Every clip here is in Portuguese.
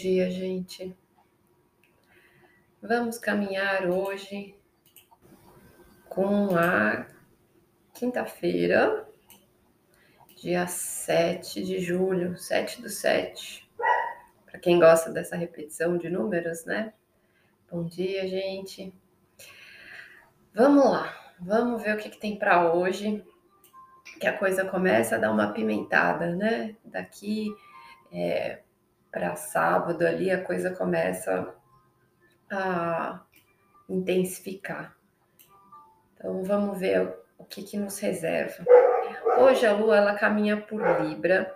dia, gente. Vamos caminhar hoje com a quinta-feira, dia 7 de julho, 7 do 7. Para quem gosta dessa repetição de números, né? Bom dia, gente. Vamos lá, vamos ver o que, que tem para hoje. Que a coisa começa a dar uma pimentada, né? Daqui é, para sábado ali a coisa começa a intensificar. Então vamos ver o que, que nos reserva. Hoje a Lua ela caminha por Libra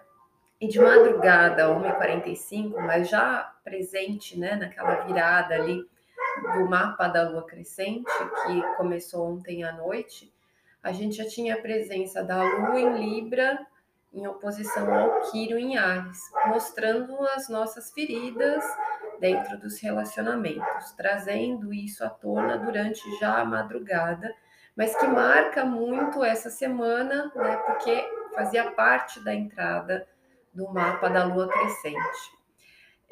e de madrugada, 1h45, mas já presente né, naquela virada ali do mapa da Lua crescente, que começou ontem à noite, a gente já tinha a presença da Lua em Libra em oposição ao Quiro em Ares, mostrando as nossas feridas dentro dos relacionamentos, trazendo isso à tona durante já a madrugada, mas que marca muito essa semana, né, porque fazia parte da entrada do mapa da lua crescente.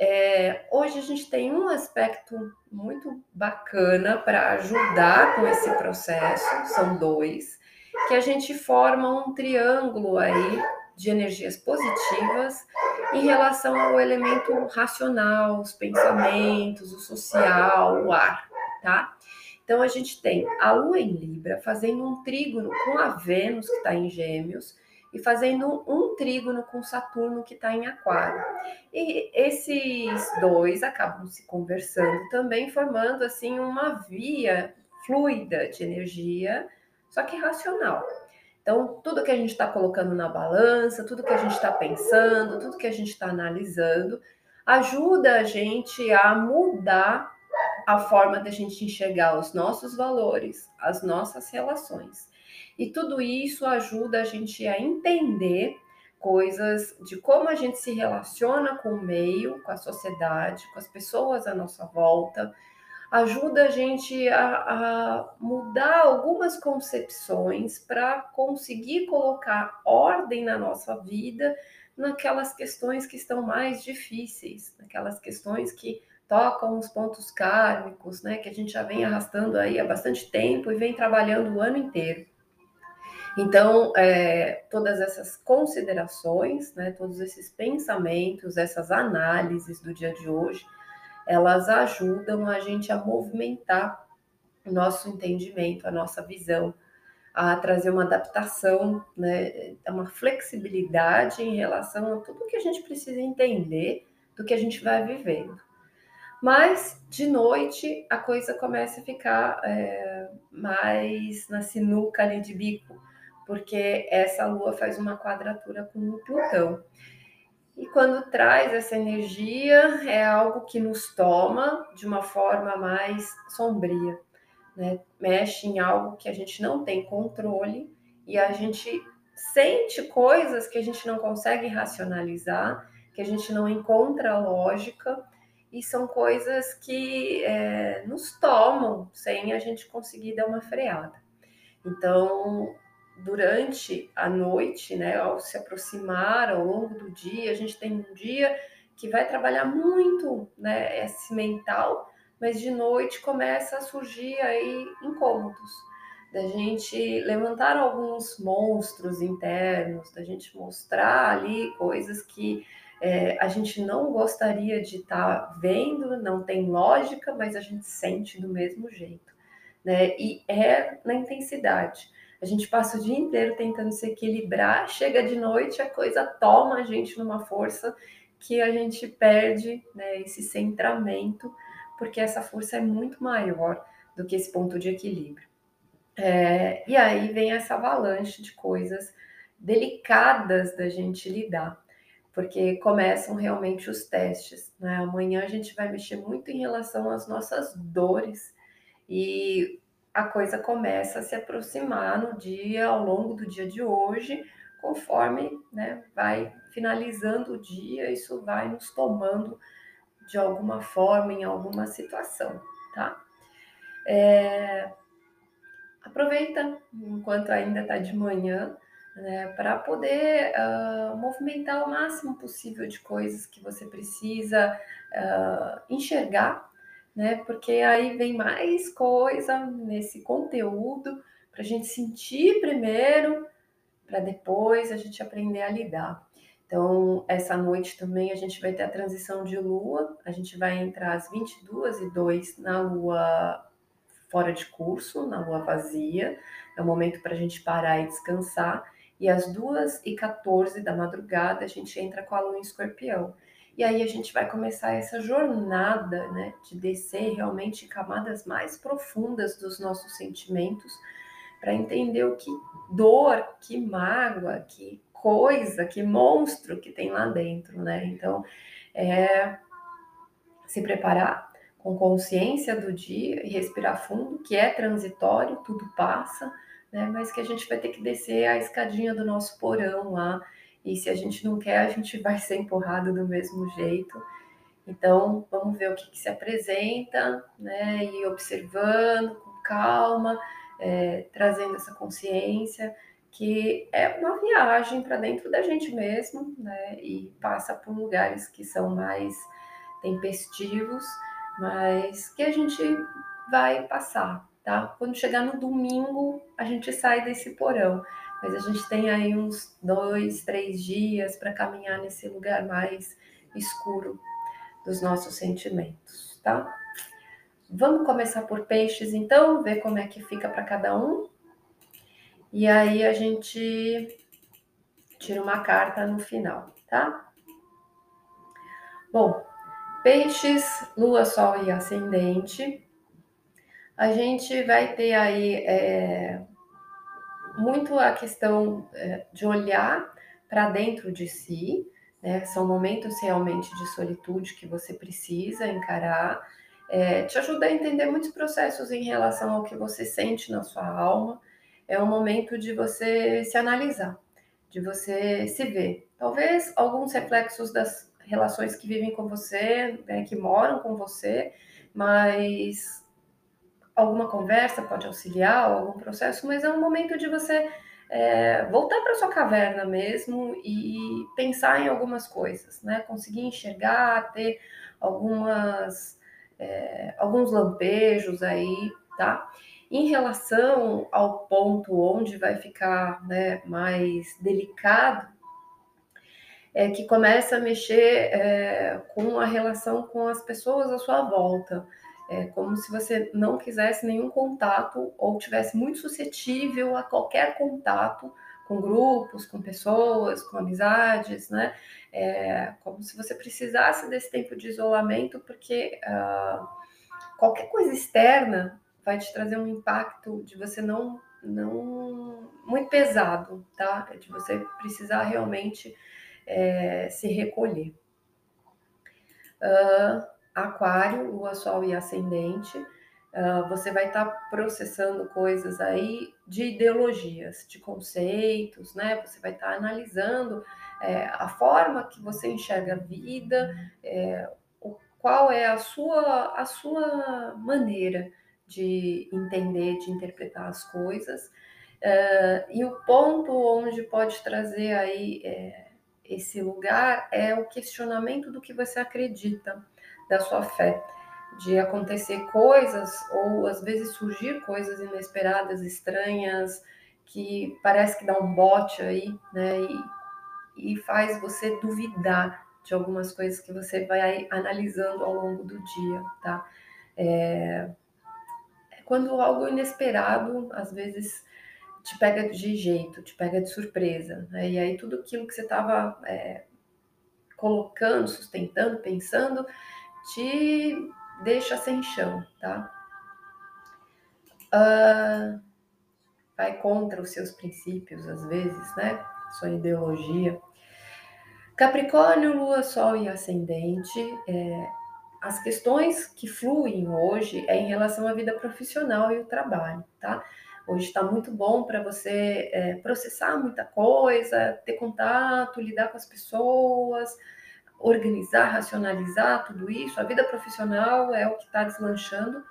É, hoje a gente tem um aspecto muito bacana para ajudar com esse processo, são dois, que a gente forma um triângulo aí de energias positivas em relação ao elemento racional, os pensamentos, o social, o ar, tá? Então a gente tem a Lua em Libra fazendo um trígono com a Vênus que está em Gêmeos e fazendo um trígono com Saturno que está em Aquário. E esses dois acabam se conversando também, formando assim uma via fluida de energia, só que racional. Então, tudo que a gente está colocando na balança, tudo que a gente está pensando, tudo que a gente está analisando, ajuda a gente a mudar a forma da gente enxergar os nossos valores, as nossas relações. E tudo isso ajuda a gente a entender coisas de como a gente se relaciona com o meio, com a sociedade, com as pessoas à nossa volta, ajuda a gente a, a mudar algumas concepções para conseguir colocar ordem na nossa vida naquelas questões que estão mais difíceis, naquelas questões que tocam os pontos kármicos, né, que a gente já vem arrastando aí há bastante tempo e vem trabalhando o ano inteiro. Então, é, todas essas considerações, né, todos esses pensamentos, essas análises do dia de hoje, elas ajudam a gente a movimentar o nosso entendimento, a nossa visão, a trazer uma adaptação, né, uma flexibilidade em relação a tudo que a gente precisa entender do que a gente vai vivendo. Mas de noite a coisa começa a ficar é, mais na sinuca ali de bico, porque essa lua faz uma quadratura com o Plutão. E quando traz essa energia, é algo que nos toma de uma forma mais sombria, né? Mexe em algo que a gente não tem controle e a gente sente coisas que a gente não consegue racionalizar, que a gente não encontra lógica, e são coisas que é, nos tomam sem a gente conseguir dar uma freada. Então, durante a noite, né, ao se aproximar ao longo do dia, a gente tem um dia que vai trabalhar muito, né, esse mental, mas de noite começa a surgir aí incômodos, da gente levantar alguns monstros internos, da gente mostrar ali coisas que é, a gente não gostaria de estar tá vendo, não tem lógica, mas a gente sente do mesmo jeito, né? E é na intensidade. A gente passa o dia inteiro tentando se equilibrar, chega de noite, a coisa toma a gente numa força que a gente perde né, esse centramento, porque essa força é muito maior do que esse ponto de equilíbrio. É, e aí vem essa avalanche de coisas delicadas da gente lidar, porque começam realmente os testes. Né? Amanhã a gente vai mexer muito em relação às nossas dores e a coisa começa a se aproximar no dia, ao longo do dia de hoje, conforme né, vai finalizando o dia, isso vai nos tomando de alguma forma, em alguma situação, tá? É... Aproveita enquanto ainda está de manhã, né, para poder uh, movimentar o máximo possível de coisas que você precisa uh, enxergar, né? Porque aí vem mais coisa nesse conteúdo para a gente sentir primeiro, para depois a gente aprender a lidar. Então, essa noite também a gente vai ter a transição de lua, a gente vai entrar às 22 e 2 na lua fora de curso, na lua vazia, é o momento para a gente parar e descansar, e às 2 e 14 da madrugada a gente entra com a lua em escorpião. E aí a gente vai começar essa jornada, né, de descer realmente camadas mais profundas dos nossos sentimentos, para entender o que dor, que mágoa, que coisa, que monstro que tem lá dentro, né? Então, é se preparar com consciência do dia e respirar fundo, que é transitório, tudo passa, né? Mas que a gente vai ter que descer a escadinha do nosso porão lá. E se a gente não quer, a gente vai ser empurrado do mesmo jeito. Então, vamos ver o que, que se apresenta, né? E observando com calma, é, trazendo essa consciência que é uma viagem para dentro da gente mesmo, né? E passa por lugares que são mais tempestivos, mas que a gente vai passar, tá? Quando chegar no domingo, a gente sai desse porão, mas a gente tem aí uns dois, três dias para caminhar nesse lugar mais escuro dos nossos sentimentos, tá? Vamos começar por peixes, então, ver como é que fica para cada um. E aí a gente tira uma carta no final, tá? Bom, peixes, lua, sol e ascendente. A gente vai ter aí é, muito a questão é, de olhar para dentro de si, né? São momentos realmente de solitude que você precisa encarar é, te ajuda a entender muitos processos em relação ao que você sente na sua alma. É um momento de você se analisar, de você se ver. Talvez alguns reflexos das relações que vivem com você, né, que moram com você, mas alguma conversa pode auxiliar, algum processo, mas é um momento de você é, voltar para sua caverna mesmo e pensar em algumas coisas, né? Conseguir enxergar, ter algumas é, alguns lampejos aí, tá? Em relação ao ponto onde vai ficar né, mais delicado, é que começa a mexer é, com a relação com as pessoas à sua volta. É como se você não quisesse nenhum contato ou tivesse muito suscetível a qualquer contato com grupos, com pessoas, com amizades, né? É como se você precisasse desse tempo de isolamento, porque uh, qualquer coisa externa vai te trazer um impacto de você não, não muito pesado, tá? É de você precisar realmente é, se recolher. Uh, aquário, lua, sol e ascendente. Uh, você vai estar tá processando coisas aí de ideologias, de conceitos, né? Você vai estar tá analisando é, a forma que você enxerga a vida, é, o, qual é a sua, a sua maneira de entender, de interpretar as coisas, uh, e o ponto onde pode trazer aí é, esse lugar é o questionamento do que você acredita, da sua fé de acontecer coisas ou às vezes surgir coisas inesperadas, estranhas, que parece que dá um bote aí, né? E, e faz você duvidar de algumas coisas que você vai analisando ao longo do dia, tá? É, é quando algo inesperado, às vezes, te pega de jeito, te pega de surpresa, né? E aí tudo aquilo que você estava é, colocando, sustentando, pensando, te deixa sem chão, tá? Uh, vai contra os seus princípios, às vezes, né? Sua ideologia. Capricórnio, Lua, Sol e Ascendente. É, as questões que fluem hoje é em relação à vida profissional e o trabalho, tá? Hoje está muito bom para você é, processar muita coisa, ter contato, lidar com as pessoas, organizar, racionalizar tudo isso. A vida profissional é o que está deslanchando,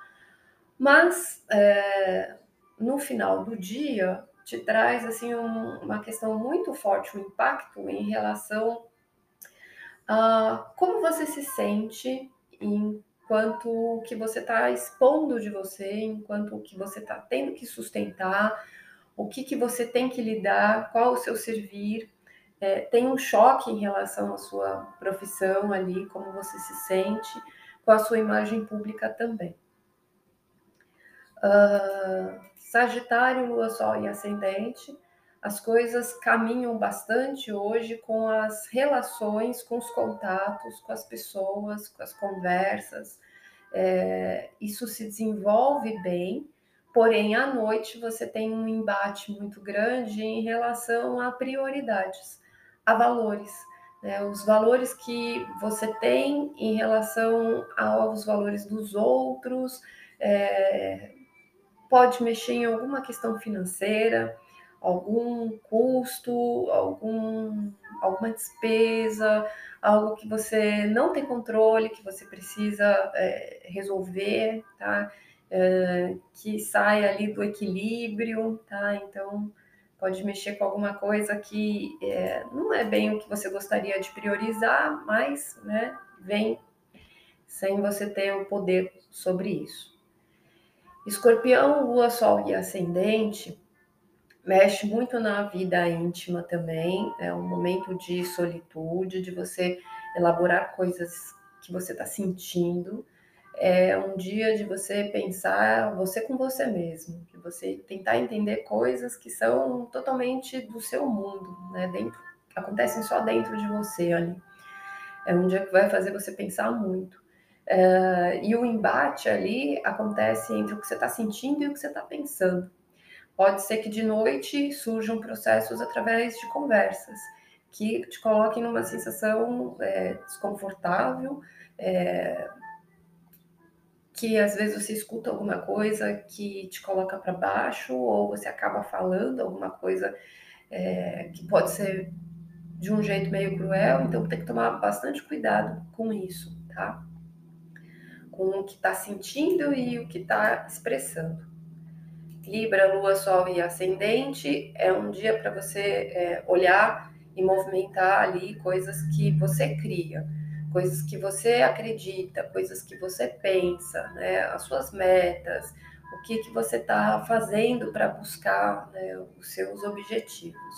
mas é, no final do dia, te traz assim um, uma questão muito forte, um impacto em relação a como você se sente enquanto o que você está expondo de você, enquanto o que você está tendo que sustentar, o que, que você tem que lidar, qual o seu servir. É, tem um choque em relação à sua profissão ali, como você se sente, com a sua imagem pública também. Uh, Sagitário, Lua, Sol e Ascendente, as coisas caminham bastante hoje com as relações, com os contatos, com as pessoas, com as conversas. É, isso se desenvolve bem, porém à noite você tem um embate muito grande em relação a prioridades, a valores. Né? Os valores que você tem em relação aos valores dos outros, é, pode mexer em alguma questão financeira, algum custo, algum, alguma despesa, algo que você não tem controle, que você precisa é, resolver, tá? É, que sai ali do equilíbrio, tá? Então pode mexer com alguma coisa que é, não é bem o que você gostaria de priorizar, mas né, vem sem você ter o poder sobre isso. Escorpião, Lua, Sol e Ascendente mexe muito na vida íntima também. É um momento de solitude, de você elaborar coisas que você está sentindo. É um dia de você pensar você com você mesmo, de você tentar entender coisas que são totalmente do seu mundo, né? Dentro, acontecem só dentro de você ali. É um dia que vai fazer você pensar muito. Uh, e o embate ali acontece entre o que você está sentindo e o que você está pensando. Pode ser que de noite surjam processos através de conversas que te coloquem numa sensação é, desconfortável, é, que às vezes você escuta alguma coisa que te coloca para baixo, ou você acaba falando alguma coisa é, que pode ser de um jeito meio cruel, então tem que tomar bastante cuidado com isso, tá? com o que está sentindo e o que está expressando. Libra, Lua, Sol e Ascendente é um dia para você é, olhar e movimentar ali coisas que você cria, coisas que você acredita, coisas que você pensa, né, as suas metas, o que, que você está fazendo para buscar né, os seus objetivos.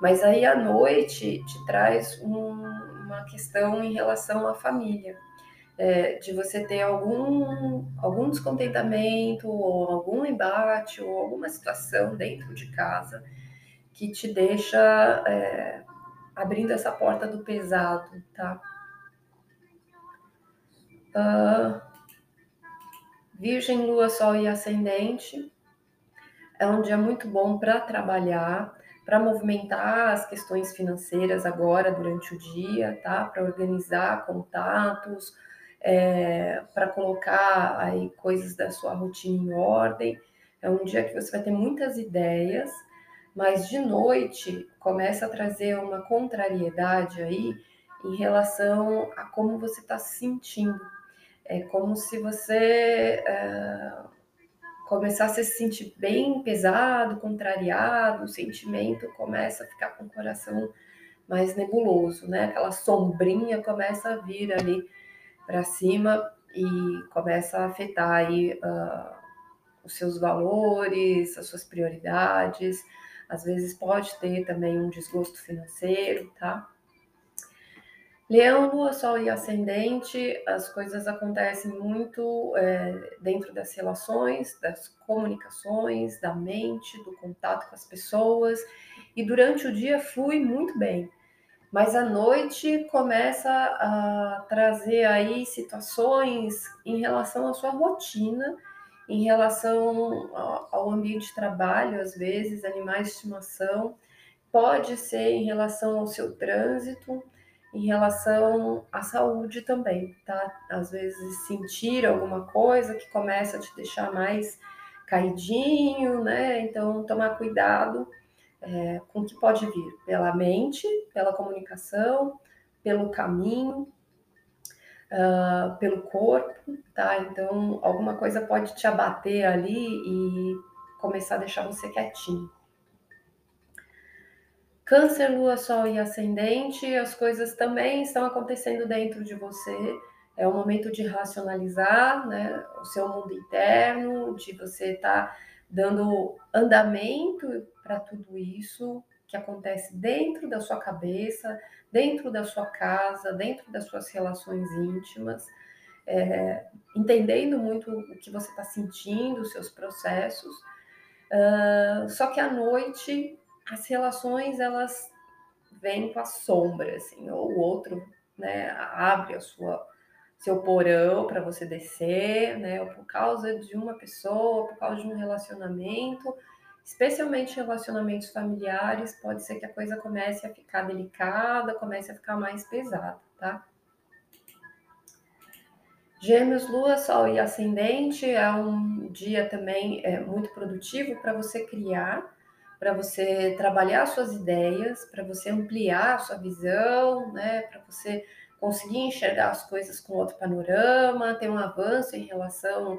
Mas aí à noite te traz um, uma questão em relação à família é, de você ter algum, algum descontentamento, ou algum embate, ou alguma situação dentro de casa que te deixa é, abrindo essa porta do pesado, tá? Uh, Virgem, Lua, Sol e Ascendente é um dia muito bom para trabalhar, para movimentar as questões financeiras agora durante o dia, tá? Para organizar contatos, é, para colocar aí coisas da sua rotina em ordem. É um dia que você vai ter muitas ideias, mas de noite começa a trazer uma contrariedade aí em relação a como você está se sentindo. É como se você é, começasse a se sentir bem pesado, contrariado, o sentimento começa a ficar com o coração mais nebuloso, né? Aquela sombrinha começa a vir ali para cima e começa a afetar aí uh, os seus valores, as suas prioridades. Às vezes pode ter também um desgosto financeiro, tá? Leão, Lua, Sol e Ascendente, as coisas acontecem muito é, dentro das relações, das comunicações, da mente, do contato com as pessoas, e durante o dia flui muito bem. Mas à noite começa a trazer aí situações em relação à sua rotina, em relação ao ambiente de trabalho, às vezes, animais de estimação, pode ser em relação ao seu trânsito, em relação à saúde também, tá? Às vezes sentir alguma coisa que começa a te deixar mais caidinho, né? Então, tomar cuidado é, com o que pode vir pela mente, pela comunicação, pelo caminho, uh, pelo corpo, tá? Então, alguma coisa pode te abater ali e começar a deixar você quietinho. Câncer, Lua, Sol e Ascendente, as coisas também estão acontecendo dentro de você. É o momento de racionalizar né, o seu mundo interno, de você estar tá dando andamento para tudo isso que acontece dentro da sua cabeça, dentro da sua casa, dentro das suas relações íntimas, é, entendendo muito o que você está sentindo, os seus processos. Uh, só que à noite as relações elas vêm com a sombra, assim, ou o outro, né, abre a sua seu porão para você descer, né, ou por causa de uma pessoa, por causa de um relacionamento, especialmente relacionamentos familiares, pode ser que a coisa comece a ficar delicada, comece a ficar mais pesada, tá? Gêmeos, Lua, Sol e Ascendente é um dia também é, muito produtivo para você criar, para você trabalhar suas ideias, para você ampliar sua visão, né? Para você conseguir enxergar as coisas com outro panorama, ter um avanço em relação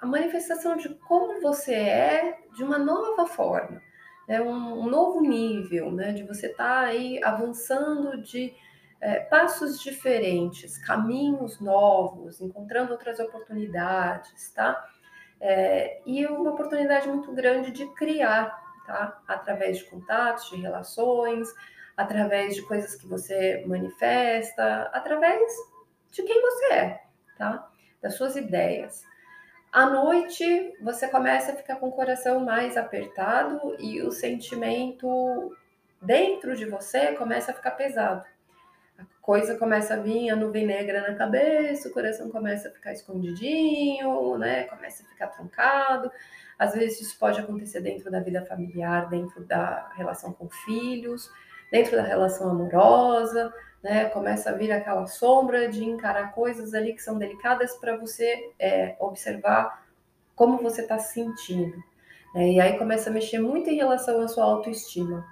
a manifestação de como você é de uma nova forma, né? um, um novo nível, né? de você estar tá aí avançando de é, passos diferentes, caminhos novos, encontrando outras oportunidades, tá? É, e uma oportunidade muito grande de criar, tá? Através de contatos, de relações, através de coisas que você manifesta, através de quem você é, tá? Das suas ideias. À noite, você começa a ficar com o coração mais apertado e o sentimento dentro de você começa a ficar pesado. Coisa começa a vir, a nuvem negra na cabeça, o coração começa a ficar escondidinho, né? Começa a ficar truncado. Às vezes isso pode acontecer dentro da vida familiar, dentro da relação com filhos, dentro da relação amorosa, né? Começa a vir aquela sombra de encarar coisas ali que são delicadas para você é, observar como você está se sentindo. Né? E aí começa a mexer muito em relação à sua autoestima.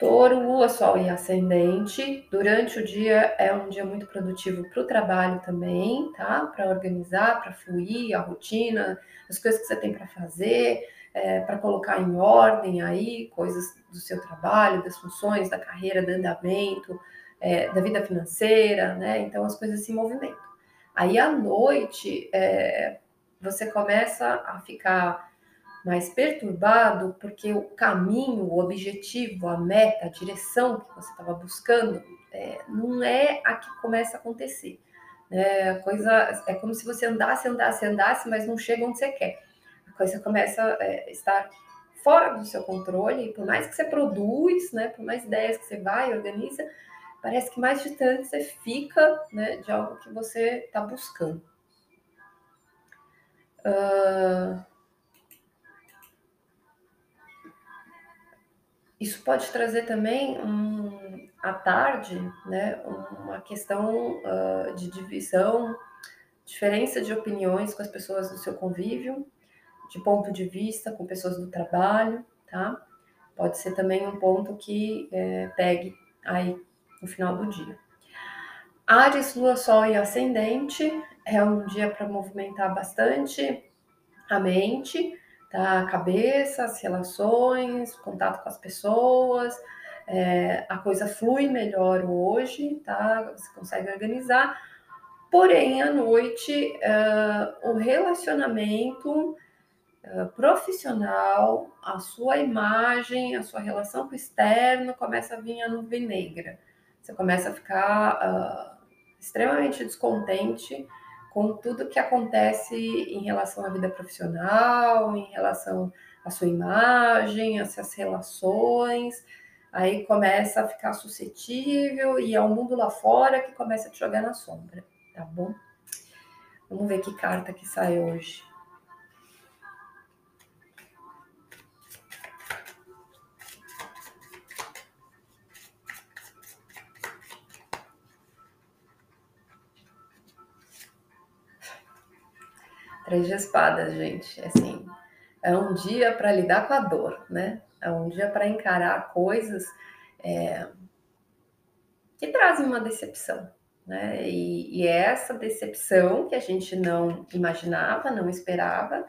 Touro, Lua, Sol e Ascendente. Durante o dia é um dia muito produtivo para o trabalho também, tá? Para organizar, para fluir a rotina, as coisas que você tem para fazer é, para colocar em ordem aí coisas do seu trabalho, das funções, da carreira, do andamento, é, da vida financeira, né? Então as coisas se movimentam. Aí à noite é, você começa a ficar mais perturbado porque o caminho, o objetivo, a meta, a direção que você estava buscando é, não é a que começa a acontecer. É, coisa é como se você andasse, andasse, andasse, mas não chega onde você quer coisa começa a é, estar fora do seu controle, por mais que você produz, né, por mais ideias que você vai, organiza, parece que mais distante você fica né, de algo que você está buscando. Uh, isso pode trazer também um, à tarde né, uma questão uh, de divisão, diferença de opiniões com as pessoas do seu convívio, de ponto de vista com pessoas do trabalho, tá? Pode ser também um ponto que é, pegue aí no final do dia. Ares, Lua, Sol e Ascendente é um dia para movimentar bastante a mente, tá? Cabeça, as relações, contato com as pessoas. É, a coisa flui melhor hoje, tá? Você consegue organizar. Porém, à noite, uh, o relacionamento uh, profissional, a sua imagem, a sua relação com o externo começa a vir a nuvem negra. Você começa a ficar uh, extremamente descontente com tudo que acontece em relação à vida profissional, em relação à sua imagem, às suas relações. Aí começa a ficar suscetível e é o mundo lá fora que começa a te jogar na sombra, tá bom? Vamos ver que carta que sai hoje. Três de espadas, gente. Assim, é um dia para lidar com a dor, né? É um dia para encarar coisas é, que trazem uma decepção, né? E, e, é essa decepção que a gente não imaginava, não esperava,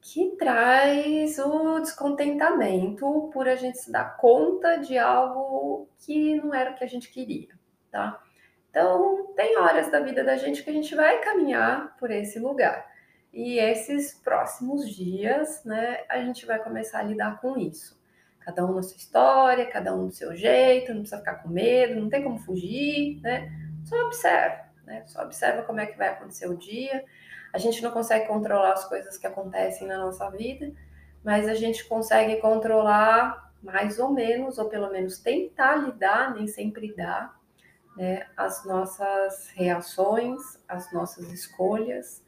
que traz o descontentamento por a gente se dar conta de algo que não era o que a gente queria, tá? Então, tem horas da vida da gente que a gente vai caminhar por esse lugar. E esses próximos dias, né, a gente vai começar a lidar com isso. Cada um na sua história, cada um do seu jeito, não precisa ficar com medo, não tem como fugir, né? Só observa, né? Só observa como é que vai acontecer o dia. A gente não consegue controlar as coisas que acontecem na nossa vida, mas a gente consegue controlar mais ou menos, ou pelo menos tentar lidar, nem sempre dá, né, as nossas reações, as nossas escolhas,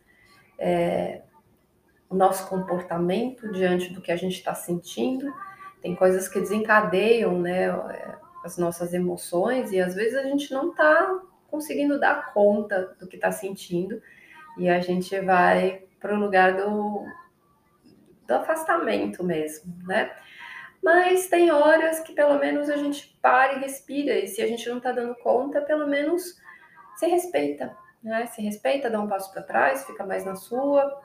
é, o nosso comportamento diante do que a gente está sentindo. Tem coisas que desencadeiam né, as nossas emoções e às vezes a gente não está conseguindo dar conta do que está sentindo e a gente vai para o lugar do, do afastamento mesmo, né? Mas tem horas que pelo menos a gente para e respira, e se a gente não está dando conta, pelo menos se respeita, né? Se respeita, dá um passo para trás, fica mais na sua,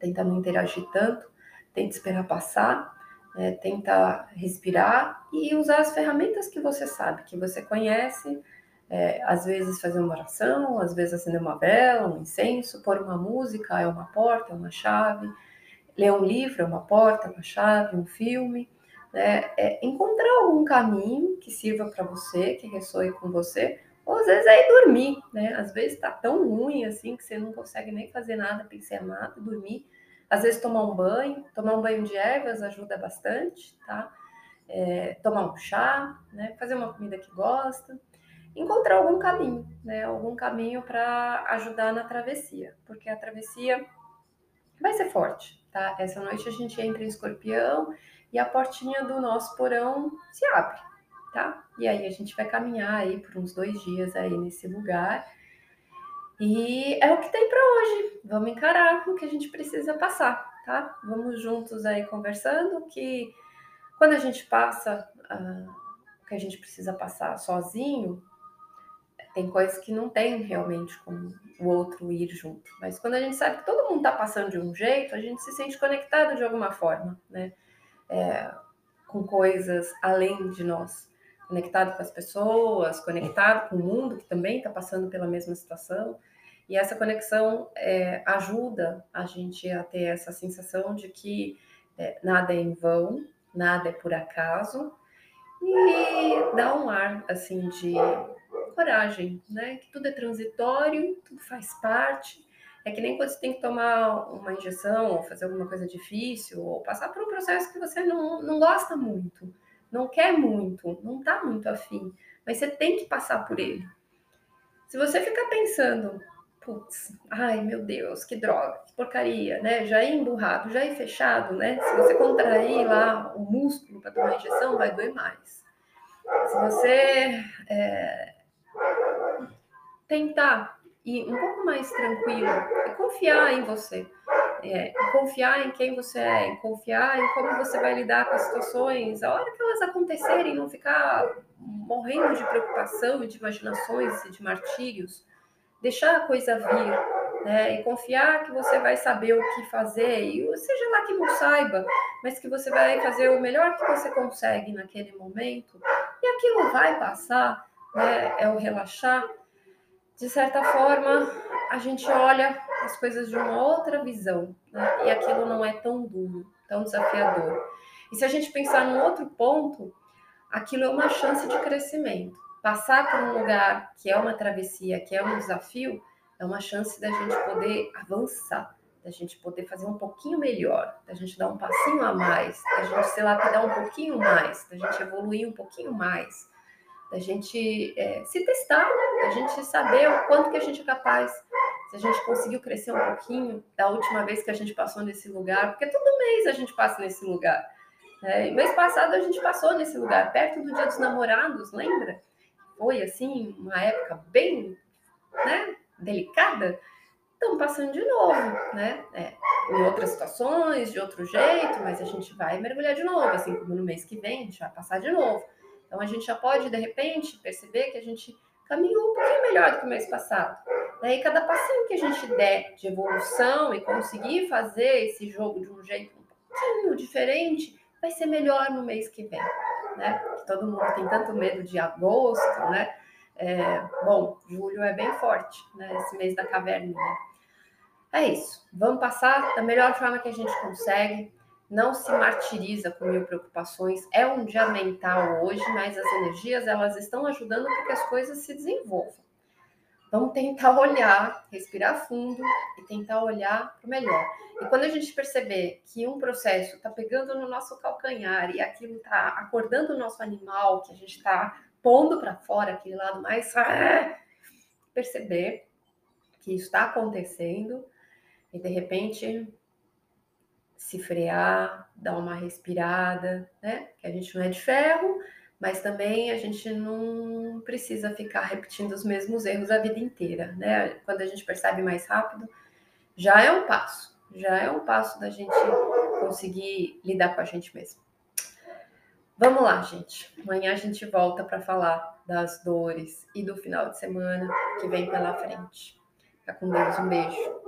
tenta não interagir tanto, tenta esperar passar, né? tenta respirar e usar as ferramentas que você sabe, que você conhece. É, às vezes fazer uma oração, às vezes acender uma vela, um incenso, pôr uma música é uma porta, é uma chave, ler um livro é uma porta, uma chave, um filme né? É encontrar algum caminho que sirva para você, que ressoe com você, ou às vezes é ir dormir, né? Às vezes está tão ruim assim que você não consegue nem fazer nada, pensar nada, dormir. Às vezes tomar um banho, tomar um banho de ervas ajuda bastante, tá? É, tomar um chá, né? Fazer uma comida que gosta, encontrar algum caminho, né? Algum caminho para ajudar na travessia, porque a travessia vai ser forte, tá? Essa noite a gente entra em escorpião e a portinha do nosso porão se abre, tá? E aí a gente vai caminhar aí por uns dois dias aí nesse lugar. E é o que tem para hoje. Vamos encarar o que a gente precisa passar, tá? Vamos juntos aí conversando que quando a gente passa uh, o que a gente precisa passar sozinho, tem coisas que não tem realmente como o outro ir junto. Mas quando a gente sabe que todo mundo está passando de um jeito, a gente se sente conectado de alguma forma, né? É, com coisas além de nós, conectado com as pessoas, conectado com o mundo que também está passando pela mesma situação. E essa conexão é, ajuda a gente a ter essa sensação de que é, nada é em vão, nada é por acaso, e dá um ar assim de coragem, né? Que tudo é transitório, tudo faz parte, é que nem quando você tem que tomar uma injeção, ou fazer alguma coisa difícil, ou passar por um processo que você não, não gosta muito, não quer muito, não está muito afim, mas você tem que passar por ele. Se você ficar pensando, putz, ai meu Deus, que droga, que porcaria, né? Já ir emburrado, já ir fechado, né? Se você contrair lá o músculo para tomar injeção, vai doer mais. Se você é, tentar e um pouco mais tranquilo é confiar em você, é, confiar em quem você é, confiar em como você vai lidar com as situações, a hora que elas acontecerem, não ficar morrendo de preocupação e de imaginações e de martírios, deixar a coisa vir, né, e confiar que você vai saber o que fazer, e seja lá que não saiba, mas que você vai fazer o melhor que você consegue naquele momento, e aquilo vai passar, né, é o relaxar, de certa forma, a gente olha as coisas de uma outra visão, né? e aquilo não é tão duro, tão desafiador. E se a gente pensar num outro ponto, aquilo é uma chance de crescimento. Passar por um lugar que é uma travessia, que é um desafio, é uma chance da gente poder avançar, da gente poder fazer um pouquinho melhor, da gente dar um passinho a mais, da gente, sei lá, dar um pouquinho mais, da gente evoluir um pouquinho mais da gente é, se testar, da gente saber o quanto que a gente é capaz, se a gente conseguiu crescer um pouquinho da última vez que a gente passou nesse lugar, porque todo mês a gente passa nesse lugar. Né? E mês passado a gente passou nesse lugar, perto do Dia dos Namorados, lembra? Foi assim, uma época bem né, delicada. Estamos passando de novo, né? É, em outras situações, de outro jeito, mas a gente vai mergulhar de novo, assim como no mês que vem, a gente vai passar de novo. Então a gente já pode, de repente, perceber que a gente caminhou um pouquinho melhor do que o mês passado. E cada passinho que a gente der de evolução e conseguir fazer esse jogo de um jeito um pouquinho diferente, vai ser melhor no mês que vem. Né? Todo mundo tem tanto medo de agosto, né? É, bom, julho é bem forte, né? Esse mês da caverninha. É isso. Vamos passar da melhor forma que a gente consegue. Não se martiriza com mil preocupações. É um dia mental hoje, mas as energias elas estão ajudando para que as coisas se desenvolvam. Vamos tentar olhar, respirar fundo e tentar olhar para o melhor. E quando a gente perceber que um processo está pegando no nosso calcanhar e aquilo está acordando o nosso animal, que a gente está pondo para fora aquele lado mais. Ah, perceber que isso está acontecendo e de repente se frear, dar uma respirada, né? Que a gente não é de ferro, mas também a gente não precisa ficar repetindo os mesmos erros a vida inteira, né? Quando a gente percebe mais rápido, já é um passo, já é um passo da gente conseguir lidar com a gente mesmo. Vamos lá, gente. Amanhã a gente volta para falar das dores e do final de semana que vem pela frente. Fica com Deus, um beijo.